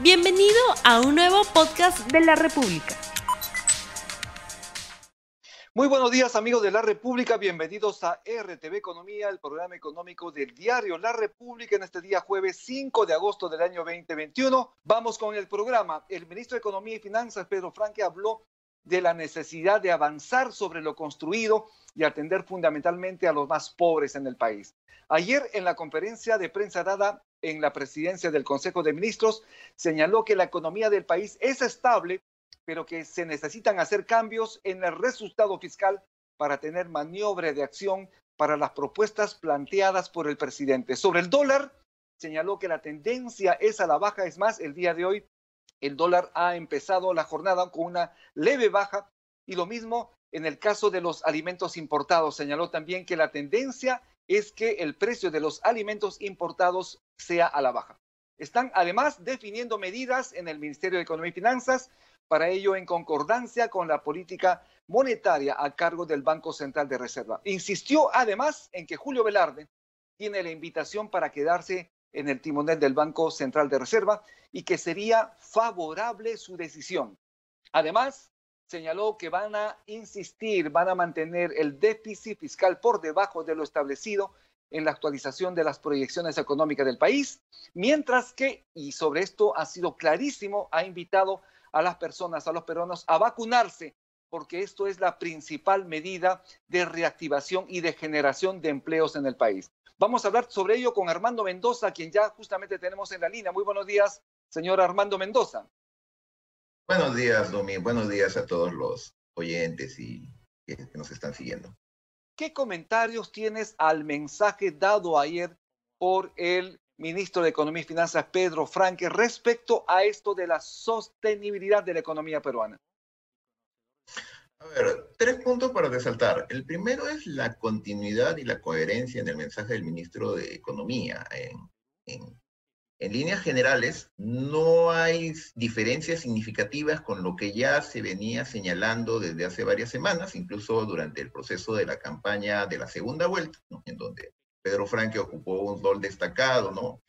Bienvenido a un nuevo podcast de la República. Muy buenos días amigos de la República, bienvenidos a RTV Economía, el programa económico del diario La República en este día jueves 5 de agosto del año 2021. Vamos con el programa. El ministro de Economía y Finanzas, Pedro Franque, habló de la necesidad de avanzar sobre lo construido y atender fundamentalmente a los más pobres en el país. Ayer en la conferencia de prensa dada en la presidencia del Consejo de Ministros, señaló que la economía del país es estable, pero que se necesitan hacer cambios en el resultado fiscal para tener maniobra de acción para las propuestas planteadas por el presidente. Sobre el dólar, señaló que la tendencia es a la baja, es más, el día de hoy el dólar ha empezado la jornada con una leve baja y lo mismo en el caso de los alimentos importados. Señaló también que la tendencia es que el precio de los alimentos importados sea a la baja. Están además definiendo medidas en el Ministerio de Economía y Finanzas, para ello en concordancia con la política monetaria a cargo del Banco Central de Reserva. Insistió además en que Julio Velarde tiene la invitación para quedarse en el timonel del Banco Central de Reserva y que sería favorable su decisión. Además, señaló que van a insistir, van a mantener el déficit fiscal por debajo de lo establecido en la actualización de las proyecciones económicas del país, mientras que, y sobre esto ha sido clarísimo, ha invitado a las personas, a los peruanos, a vacunarse, porque esto es la principal medida de reactivación y de generación de empleos en el país. Vamos a hablar sobre ello con Armando Mendoza, quien ya justamente tenemos en la línea. Muy buenos días, señor Armando Mendoza. Buenos días, Domi. Buenos días a todos los oyentes y que nos están siguiendo. ¿Qué comentarios tienes al mensaje dado ayer por el ministro de Economía y Finanzas, Pedro Franque, respecto a esto de la sostenibilidad de la economía peruana? A ver, tres puntos para resaltar. El primero es la continuidad y la coherencia en el mensaje del ministro de Economía. En, líneas generales, no hay diferencias significativas con lo que ya se venía señalando desde hace varias semanas, incluso durante el proceso de la campaña de la segunda vuelta, en donde Pedro Franque ocupó un rol destacado, ¿no?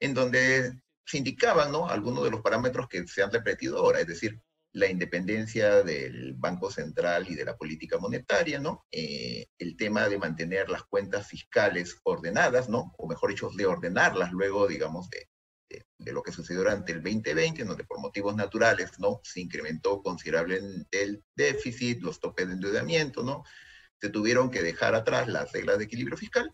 en donde se indicaban ¿no? algunos de los parámetros que se han repetido ahora, es decir, la independencia del Banco Central y de la política monetaria, ¿no? Eh, el tema de mantener las cuentas fiscales ordenadas, ¿no? O mejor dicho, de ordenarlas luego, digamos, de, de, lo que sucedió durante el 2020, en donde por motivos naturales, ¿no? Se incrementó considerablemente el déficit, los topes de endeudamiento, ¿no? Se tuvieron que dejar atrás las reglas de equilibrio fiscal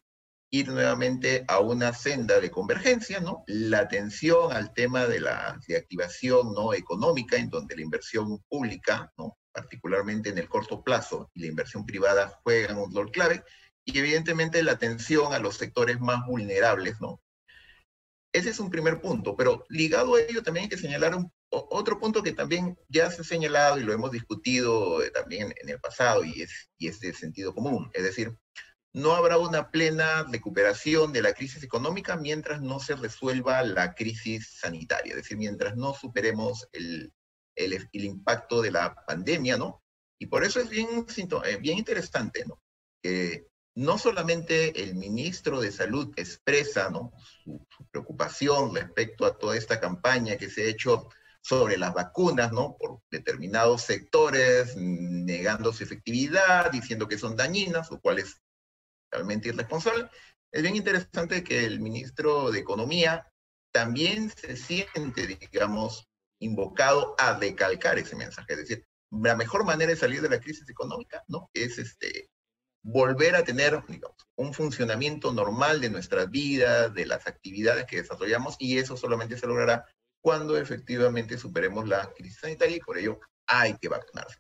ir nuevamente a una senda de convergencia, ¿no? La atención al tema de la reactivación ¿no? económica, en donde la inversión pública, ¿no? particularmente en el corto plazo, y la inversión privada juegan un rol clave, y evidentemente la atención a los sectores más vulnerables, ¿no? Ese es un primer punto, pero ligado a ello también hay que señalar un, otro punto que también ya se ha señalado y lo hemos discutido eh, también en el pasado y es, y es de sentido común, es decir, no habrá una plena recuperación de la crisis económica mientras no se resuelva la crisis sanitaria, es decir, mientras no superemos el, el, impacto de la pandemia, ¿no? Y por eso es bien, eh, bien interesante, ¿no? Que no solamente el ministro de Salud expresa ¿no? su, su, preocupación respecto a toda esta campaña que se ha hecho sobre las vacunas, ¿no? Por determinados sectores, negando su efectividad, diciendo que son dañinas, lo cual es realmente irresponsable. Es bien interesante que el ministro de Economía también se siente, digamos, invocado a recalcar ese mensaje. Es decir, la mejor manera de salir de la crisis económica, ¿no? Es este, volver a tener, digamos, un funcionamiento normal de nuestra vida, de las actividades que desarrollamos, y eso solamente se logrará cuando efectivamente superemos la crisis sanitaria y por ello hay que vacunarse.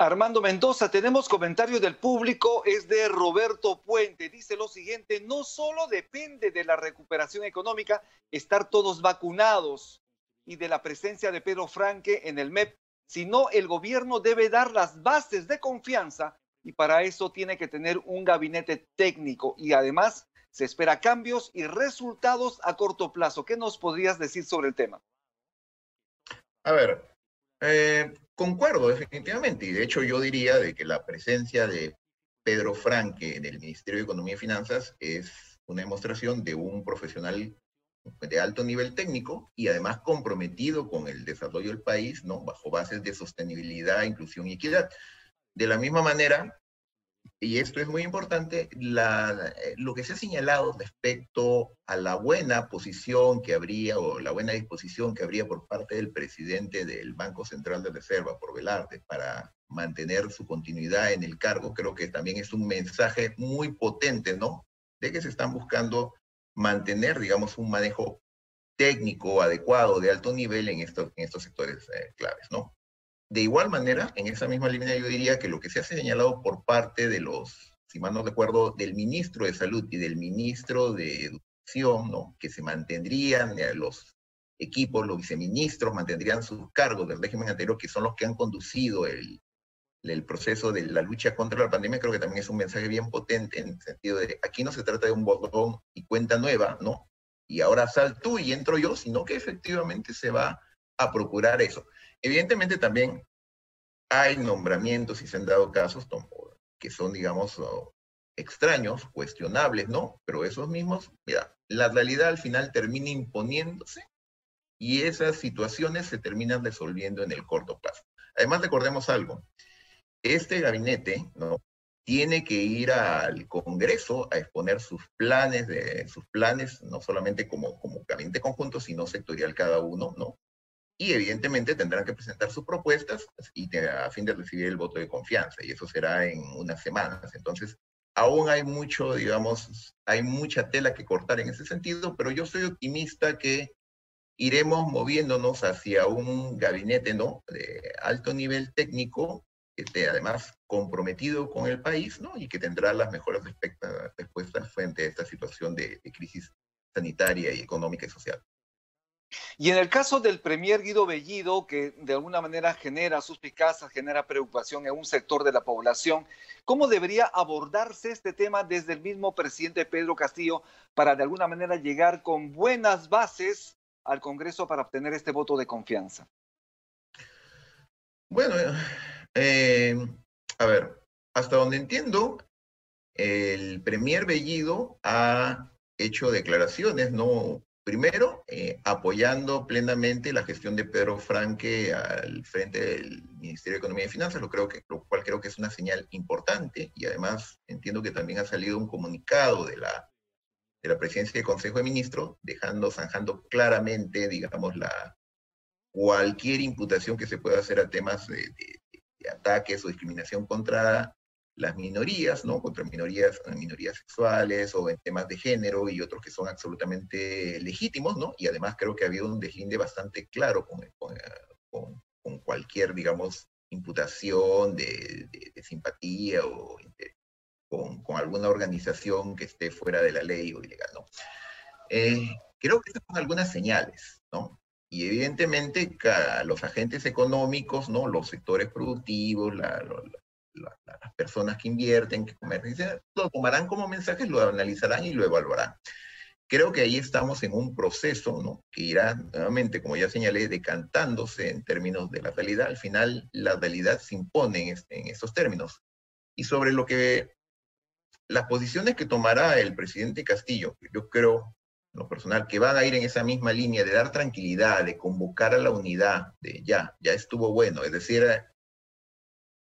Armando Mendoza, tenemos comentarios del público, es de Roberto Puente. Dice lo siguiente, no solo depende de la recuperación económica estar todos vacunados y de la presencia de Pedro Franque en el MEP, sino el gobierno debe dar las bases de confianza y para eso tiene que tener un gabinete técnico y además se espera cambios y resultados a corto plazo. ¿Qué nos podrías decir sobre el tema? A ver, eh, concuerdo definitivamente, y de hecho yo diría de que la presencia de Pedro Franque en el Ministerio de Economía y Finanzas es una demostración de un profesional de alto nivel técnico y además comprometido con el desarrollo del país, ¿no? Bajo bases de sostenibilidad, inclusión y equidad. De la misma manera, y esto es muy importante, eh, lo que se ha señalado respecto a la buena posición que habría o la buena disposición que habría por parte del presidente del Banco Central de Reserva, por Velarde, para mantener su continuidad en el cargo, creo que también es un mensaje muy potente, ¿no? De que se están buscando mantener, digamos, un manejo técnico adecuado de alto nivel en estos, en estos sectores eh, claves, ¿no? De igual manera, en esa misma línea yo diría que lo que se ha señalado por parte de los, si mal no recuerdo, del ministro de Salud y del ministro de Educación, ¿no? que se mantendrían eh, los equipos, los viceministros mantendrían sus cargos del régimen anterior, que son los que han conducido el, el proceso de la lucha contra la pandemia, creo que también es un mensaje bien potente en el sentido de aquí no se trata de un botón y cuenta nueva, ¿no? Y ahora sal tú y entro yo, sino que efectivamente se va a procurar eso. Evidentemente también hay nombramientos y se han dado casos que son, digamos, extraños, cuestionables, ¿no? Pero esos mismos, mira, la realidad al final termina imponiéndose y esas situaciones se terminan resolviendo en el corto plazo. Además, recordemos algo, este gabinete, ¿no? Tiene que ir al Congreso a exponer sus planes, de, sus planes, no solamente como, como gabinete conjunto, sino sectorial cada uno, ¿no? Y evidentemente tendrán que presentar sus propuestas y a fin de recibir el voto de confianza, y eso será en unas semanas. Entonces, aún hay mucho, digamos, hay mucha tela que cortar en ese sentido, pero yo soy optimista que iremos moviéndonos hacia un gabinete, ¿no?, de alto nivel técnico, que esté además comprometido con el país, ¿no?, y que tendrá las mejores respuestas frente a esta situación de crisis sanitaria y económica y social. Y en el caso del Premier Guido Bellido, que de alguna manera genera suspicacias, genera preocupación en un sector de la población, ¿cómo debería abordarse este tema desde el mismo presidente Pedro Castillo para de alguna manera llegar con buenas bases al Congreso para obtener este voto de confianza? Bueno, eh, a ver, hasta donde entiendo, el Premier Bellido ha hecho declaraciones, no Primero, eh, apoyando plenamente la gestión de Pedro Franque al frente del Ministerio de Economía y Finanzas, lo, creo que, lo cual creo que es una señal importante. Y además entiendo que también ha salido un comunicado de la, de la presidencia del Consejo de Ministros, dejando, zanjando claramente, digamos, la, cualquier imputación que se pueda hacer a temas de, de ataques o discriminación contra las minorías, ¿no? Contra minorías, minorías sexuales o en temas de género y otros que son absolutamente legítimos, ¿no? Y además creo que ha habido un deslinde bastante claro con, con, con, cualquier, digamos, imputación de, de, simpatía o con, con, alguna organización que esté fuera de la ley o ilegal, ¿no? Eh, creo que estas son algunas señales, ¿no? Y evidentemente los agentes económicos, ¿no? Los sectores productivos, la, las personas que invierten, que comercian, lo tomarán como mensajes, lo analizarán y lo evaluarán. Creo que ahí estamos en un proceso ¿no? que irá nuevamente, como ya señalé, decantándose en términos de la realidad. Al final, la realidad se impone en, este, en estos términos. Y sobre lo que las posiciones que tomará el presidente Castillo, yo creo, lo personal, que van a ir en esa misma línea de dar tranquilidad, de convocar a la unidad, de ya, ya estuvo bueno, es decir,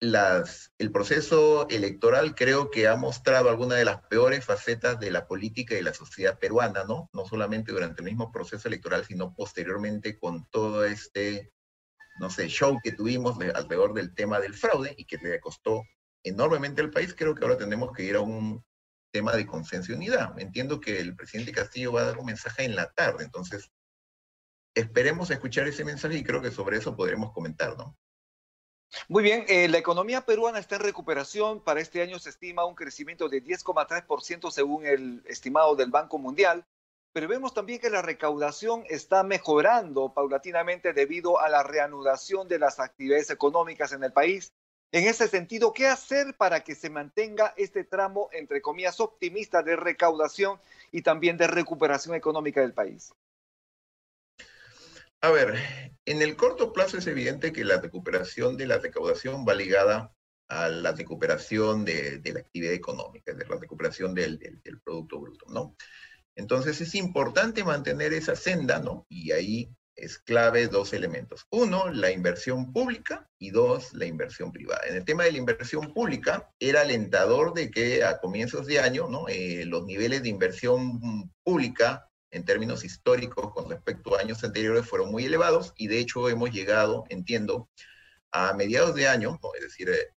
las, el proceso electoral creo que ha mostrado algunas de las peores facetas de la política y de la sociedad peruana, ¿no? No solamente durante el mismo proceso electoral, sino posteriormente con todo este, no sé, show que tuvimos alrededor del tema del fraude y que le costó enormemente al país. Creo que ahora tenemos que ir a un tema de consenso y unidad. Entiendo que el presidente Castillo va a dar un mensaje en la tarde, entonces esperemos escuchar ese mensaje y creo que sobre eso podremos comentar, ¿no? Muy bien, eh, la economía peruana está en recuperación. Para este año se estima un crecimiento de 10,3% según el estimado del Banco Mundial. Pero vemos también que la recaudación está mejorando paulatinamente debido a la reanudación de las actividades económicas en el país. En ese sentido, ¿qué hacer para que se mantenga este tramo, entre comillas, optimista de recaudación y también de recuperación económica del país? A ver, en el corto plazo es evidente que la recuperación de la recaudación va ligada a la recuperación de, la actividad económica, de la recuperación del, Producto Bruto, ¿no? Entonces es importante mantener esa senda, ¿no? Y ahí es clave dos elementos. Uno, la inversión pública y dos, la inversión privada. En el tema de la inversión pública, era alentador de que a comienzos de año, ¿no? Eh, los niveles de inversión pública en términos históricos con respecto a años anteriores fueron muy elevados y de hecho hemos llegado, entiendo, a mediados de año, es decir, eh,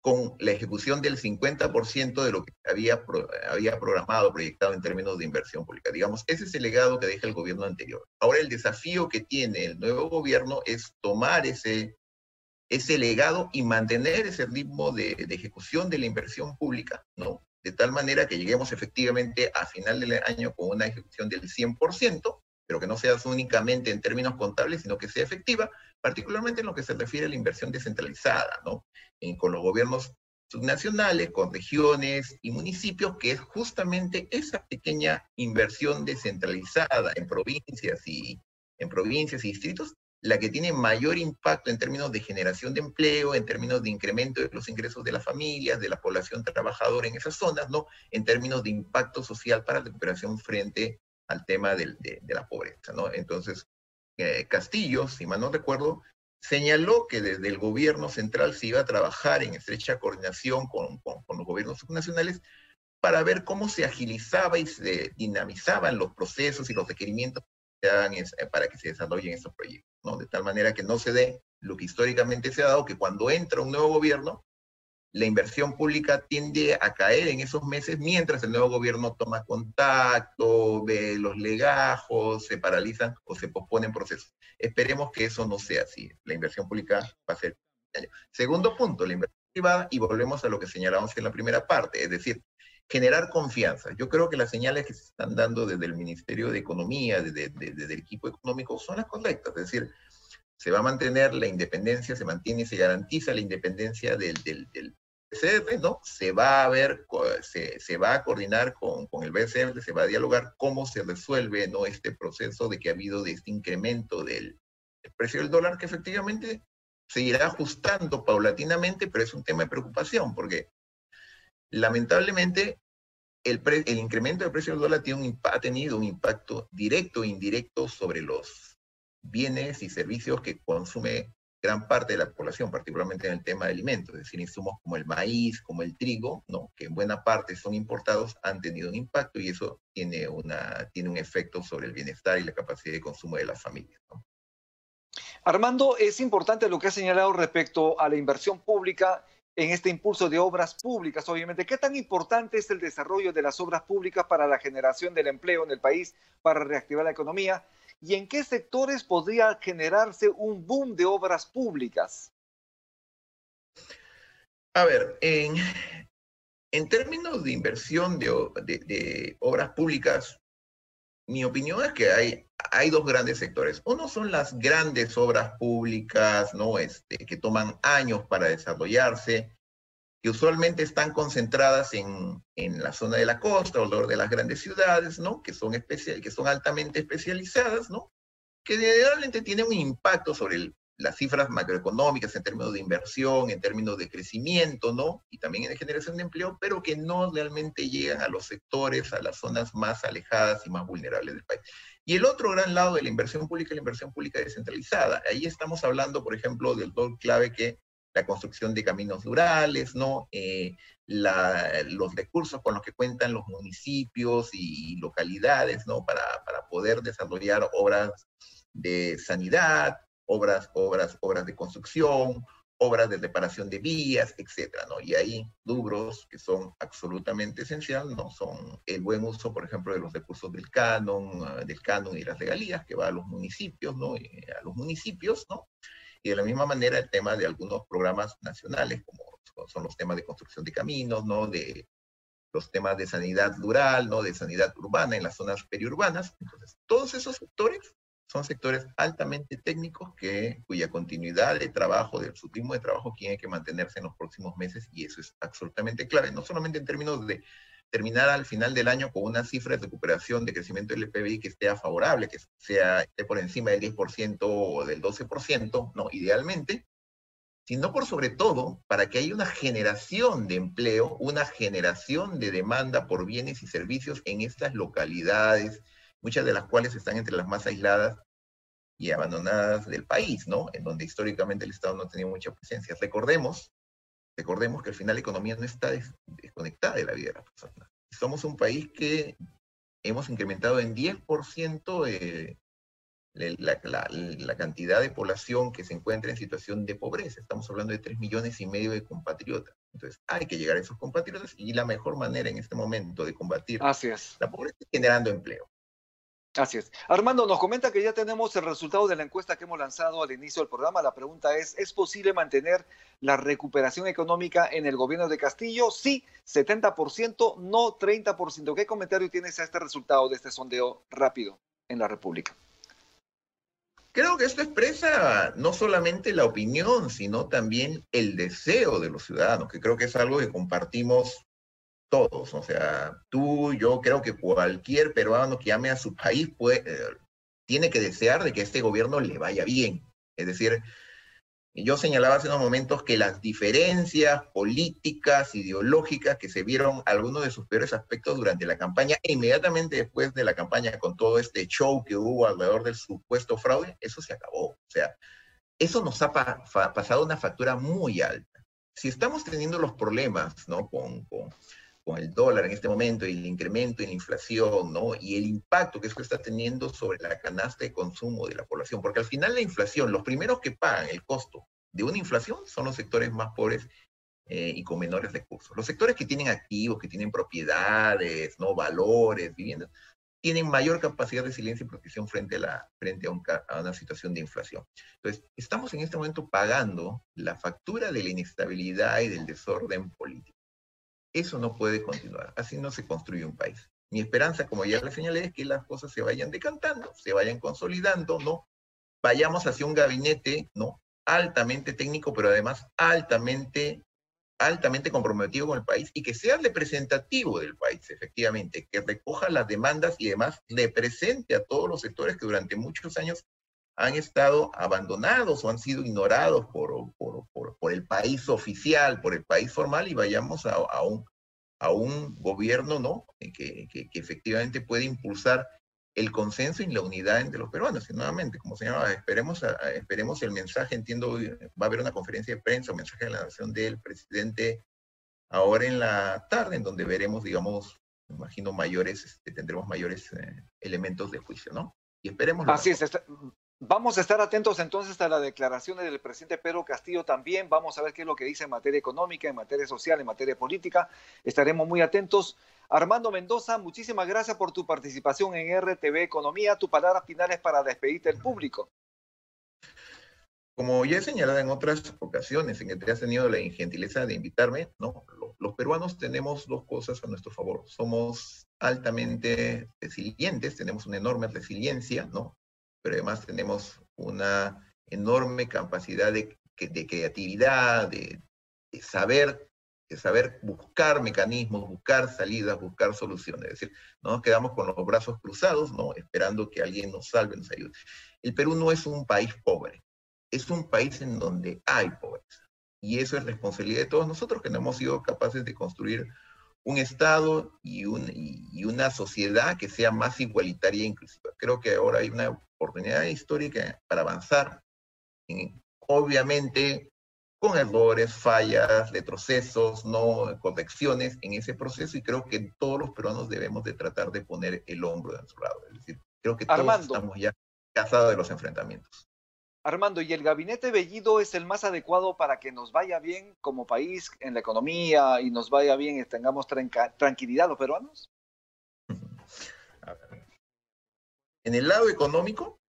con la ejecución del 50% de lo que había, había programado, proyectado en términos de inversión pública. Digamos, ese es el legado que deja el gobierno anterior. Ahora el desafío que tiene el nuevo gobierno es tomar ese, ese legado y mantener ese ritmo de, de ejecución de la inversión pública, ¿no? De tal manera que lleguemos efectivamente a final del año con una ejecución del 100%, pero que no sea únicamente en términos contables, sino que sea efectiva, particularmente en lo que se refiere a la inversión descentralizada, ¿no? con los gobiernos subnacionales, con regiones y municipios, que es justamente esa pequeña inversión descentralizada en provincias y en provincias y distritos, la que tiene mayor impacto en términos de generación de empleo, en términos de incremento de los ingresos de las familias, de la población trabajadora en esas zonas, ¿no? En términos de impacto social para la recuperación frente al tema de, la pobreza, ¿no? Entonces, eh, Castillo, si mal no recuerdo, señaló que desde el gobierno central se iba a trabajar en estrecha coordinación con, los gobiernos subnacionales para ver cómo se agilizaba y se dinamizaban los procesos y los requerimientos para que se desarrollen estos proyectos, De tal manera que no se dé lo que históricamente se ha dado, que cuando entra un nuevo gobierno, la inversión pública tiende a caer en esos meses mientras el nuevo gobierno toma contacto, ve los legajos, se paralizan o se posponen procesos. Esperemos que eso no sea así. La inversión pública va a ser. Segundo punto, la inversión privada, y volvemos a lo que señalamos en la primera parte, es decir, generar confianza. Yo creo que las señales que se están dando desde el Ministerio de Economía, desde, el equipo económico, son las correctas. Es decir, se va a mantener la independencia, se mantiene y se garantiza la independencia del, del, BCR, ¿no? Se va a ver, se, va a coordinar con, el BCR, se va a dialogar cómo se resuelve, ¿no? Este proceso de que ha habido de este incremento del, precio del dólar, que efectivamente se irá ajustando paulatinamente, pero es un tema de preocupación, porque lamentablemente el, incremento del precio del dólar ha tenido un impacto directo e indirecto sobre los bienes y servicios que consume gran parte de la población, particularmente en el tema de alimentos, es decir, insumos como el maíz, como el trigo, que en buena parte son importados, han tenido un impacto y eso tiene un efecto sobre el bienestar y la capacidad de consumo de las familias. Armando, es importante lo que ha señalado respecto a la inversión pública en este impulso de obras públicas, obviamente. ¿Qué tan importante es el desarrollo de las obras públicas para la generación del empleo en el país, para reactivar la economía? ¿Y en qué sectores podría generarse un boom de obras públicas? A ver, en, en términos de inversión de, obras públicas, mi opinión es que hay, hay dos grandes sectores. Uno son las grandes obras públicas, ¿no? Este, que toman años para desarrollarse, que usualmente están concentradas en, en, la zona de la costa o de las grandes ciudades, ¿no? Que son, especial, que son altamente especializadas, ¿no? Que generalmente tienen un impacto sobre las cifras macroeconómicas en términos de inversión, en términos de crecimiento, ¿no? Y también en generación de empleo, pero que no realmente llegan a los sectores, a las zonas más alejadas y más vulnerables del país. Y el otro gran lado de la inversión pública es la inversión pública descentralizada. Ahí estamos hablando, por ejemplo, del rol clave que la construcción de caminos rurales, ¿no? Eh, los recursos con los que cuentan los municipios y localidades, ¿no? Para, para poder desarrollar obras de sanidad, obras, obras, obras de construcción, obras de reparación de vías, etcétera, ¿no? Y hay rubros que son absolutamente esenciales, ¿no? Son el buen uso, por ejemplo, de los recursos del canon, ah, del canon y las regalías que va a los municipios, ¿no? a los municipios, ¿no? Y de la misma manera el tema de algunos programas nacionales, como son los temas de construcción de caminos, ¿no? De los temas de sanidad rural, ¿no? De sanidad urbana en las zonas periurbanas. Entonces, todos esos sectores son sectores altamente técnicos que, cuya continuidad de trabajo, de su ritmo de trabajo, tiene que mantenerse en los próximos meses y eso es absolutamente clave, no solamente en términos de terminar al final del año con una cifra de recuperación de crecimiento del PBI que esté favorable, que sea esté por encima del 10% o del 12%, no, idealmente, sino por sobre todo para que haya una generación de empleo, una generación de demanda por bienes y servicios en estas localidades, muchas de las cuales están entre las más aisladas y abandonadas del país, ¿no? En donde históricamente el Estado no tenía mucha presencia. Recordemos, recordemos que al final la economía no está desconectada de la vida de las personas. Somos un país que hemos incrementado en 10% eh, la, la, cantidad de población que se encuentra en situación de pobreza. Estamos hablando de 3 millones y medio de compatriotas. Entonces, hay que llegar a esos compatriotas y la mejor manera en este momento de combatir la pobreza es generando empleo. Así es. Armando nos comenta que ya tenemos el resultado de la encuesta que hemos lanzado al inicio del programa. La pregunta es, ¿es posible mantener la recuperación económica en el gobierno de Castillo? Sí, 70%, no 30%. ¿Qué comentario tienes a este resultado de este sondeo rápido en la República? Creo que esto expresa no solamente la opinión, sino también el deseo de los ciudadanos, que creo que es algo que compartimos todos. O sea, tú, yo creo que cualquier peruano que ame a su país puede, eh, tiene que desear de que este gobierno le vaya bien. Es decir, yo señalaba hace unos momentos que las diferencias políticas, ideológicas, que se vieron algunos de sus peores aspectos durante la campaña, e inmediatamente después de la campaña, con todo este show que hubo alrededor del supuesto fraude, eso se acabó. O sea, eso nos ha pasado una factura muy alta. Si estamos teniendo los problemas, ¿no? Con, con el dólar en este momento y el incremento en la inflación, ¿no? Y el impacto que eso está teniendo sobre la canasta de consumo de la población, porque al final la inflación, los primeros que pagan el costo de una inflación son los sectores más pobres eh, y con menores recursos. Los sectores que tienen activos, que tienen propiedades, ¿no? Valores, viviendas, tienen mayor capacidad de resiliencia y protección frente, a, una situación de inflación. Entonces, estamos en este momento pagando la factura de la inestabilidad y del desorden político. Eso no puede continuar. Así no se construye un país. Mi esperanza, como ya le señalé, es que las cosas se vayan decantando, se vayan consolidando, ¿no? Vayamos hacia un gabinete, ¿no? Altamente técnico, pero además altamente, altamente comprometido con el país y que sea representativo del país, efectivamente, que recoja las demandas y además le presente a todos los sectores que durante muchos años han estado abandonados o han sido ignorados por, por, por, el país oficial, por el país formal, y vayamos a, a, un, a un gobierno ¿no? Que, que, efectivamente puede impulsar el consenso y la unidad entre los peruanos. Y nuevamente, como se llama, esperemos, esperemos el mensaje, entiendo, va a haber una conferencia de prensa, un mensaje de la nación del presidente ahora en la tarde, en donde veremos, digamos, me imagino mayores, este, tendremos mayores eh, elementos de juicio, ¿no? Y esperemos. Así es, Vamos a estar atentos entonces a las declaraciones del presidente Pedro Castillo también. Vamos a ver qué es lo que dice en materia económica, en materia social, en materia política. Estaremos muy atentos. Armando Mendoza, muchísimas gracias por tu participación en RTV Economía. Tu palabra final es para despedirte del público. Como ya he señalado en otras ocasiones en que te has tenido la gentileza de invitarme, ¿no? los peruanos tenemos dos cosas a nuestro favor. Somos altamente resilientes, tenemos una enorme resiliencia, ¿no? Pero además tenemos una enorme capacidad de, creatividad, de, saber de saber buscar mecanismos, buscar salidas, buscar soluciones. Es decir, no nos quedamos con los brazos cruzados, ¿no? esperando que alguien nos salve, nos ayude. El Perú no es un país pobre, es un país en donde hay pobreza. Y eso es responsabilidad de todos nosotros que no hemos sido capaces de construir un Estado y, y, una sociedad que sea más igualitaria e inclusiva. Creo que ahora hay una oportunidad histórica para avanzar, obviamente con errores, fallas, retrocesos, no correcciones en ese proceso y creo que todos los peruanos debemos de tratar de poner el hombro de nuestro lado. Es decir, creo que todos estamos ya cansados de los enfrentamientos. Armando, ¿y el gabinete Bellido es el más adecuado para que nos vaya bien como país en la economía y nos vaya bien y tengamos tranquilidad los peruanos? En el lado económico,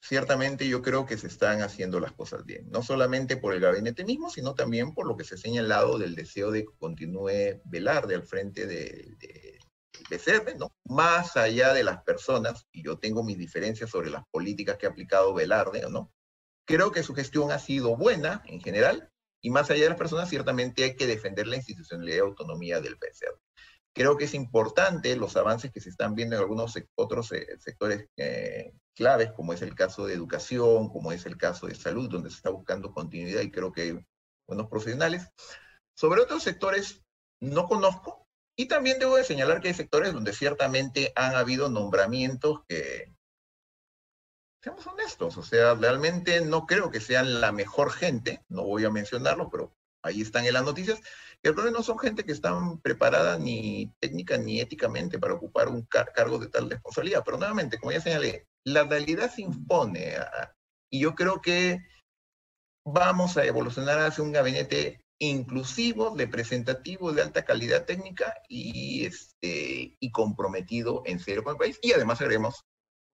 ciertamente yo creo que se están haciendo las cosas bien, no solamente por el gabinete mismo, sino también por lo que se ha señalado del deseo de que continúe Velarde al frente de, de, ¿no? Más allá de las personas, y yo tengo mis diferencias sobre las políticas que ha aplicado Velarde, ¿no? Creo que su gestión ha sido buena en general, y más allá de las personas, ciertamente hay que defender la institucionalidad y autonomía del PCR. Creo que es importante los avances que se están viendo en algunos otros sectores claves, como es el caso de educación, como es el caso de salud, donde se está buscando continuidad y creo que hay buenos profesionales. Sobre otros sectores no conozco y también debo de señalar que hay sectores donde ciertamente han habido nombramientos que, seamos honestos, o sea, realmente no creo que sean la mejor gente, no voy a mencionarlo, pero ahí están en las noticias, que no son gente que están preparada ni técnica ni éticamente para ocupar un cargo de tal responsabilidad. Pero nuevamente, como ya señalé, la realidad se impone y yo creo que vamos a evolucionar hacia un gabinete inclusivo, representativo, de alta calidad técnica y, este, y comprometido en serio con el país. Y además haremos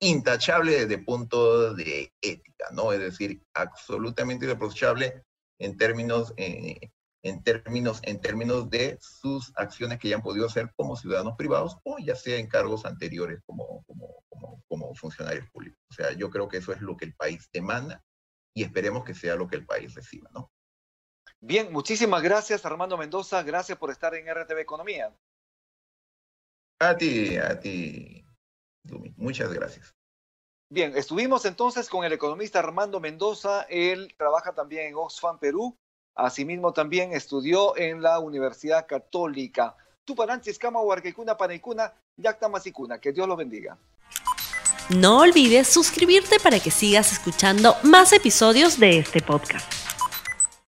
intachable desde el punto de ética, ¿no? Es decir, absolutamente irreprochable en términos, eh, en, términos, en términos de sus acciones que ya han podido hacer como ciudadanos privados o ya sea en cargos anteriores como, como, como, como funcionarios públicos. O sea, yo creo que eso es lo que el país demanda y esperemos que sea lo que el país reciba, ¿no? Bien, muchísimas gracias Armando Mendoza, gracias por estar en RTV Economía. A ti, a ti, Muchas gracias. Bien, estuvimos entonces con el economista Armando Mendoza, él trabaja también en Oxfam Perú, asimismo también estudió en la Universidad Católica. Tuparanchis, Kama, Huarquecuna, Panaicuna, Yacta Masicuna, que Dios los bendiga. No olvides suscribirte para que sigas escuchando más episodios de este podcast.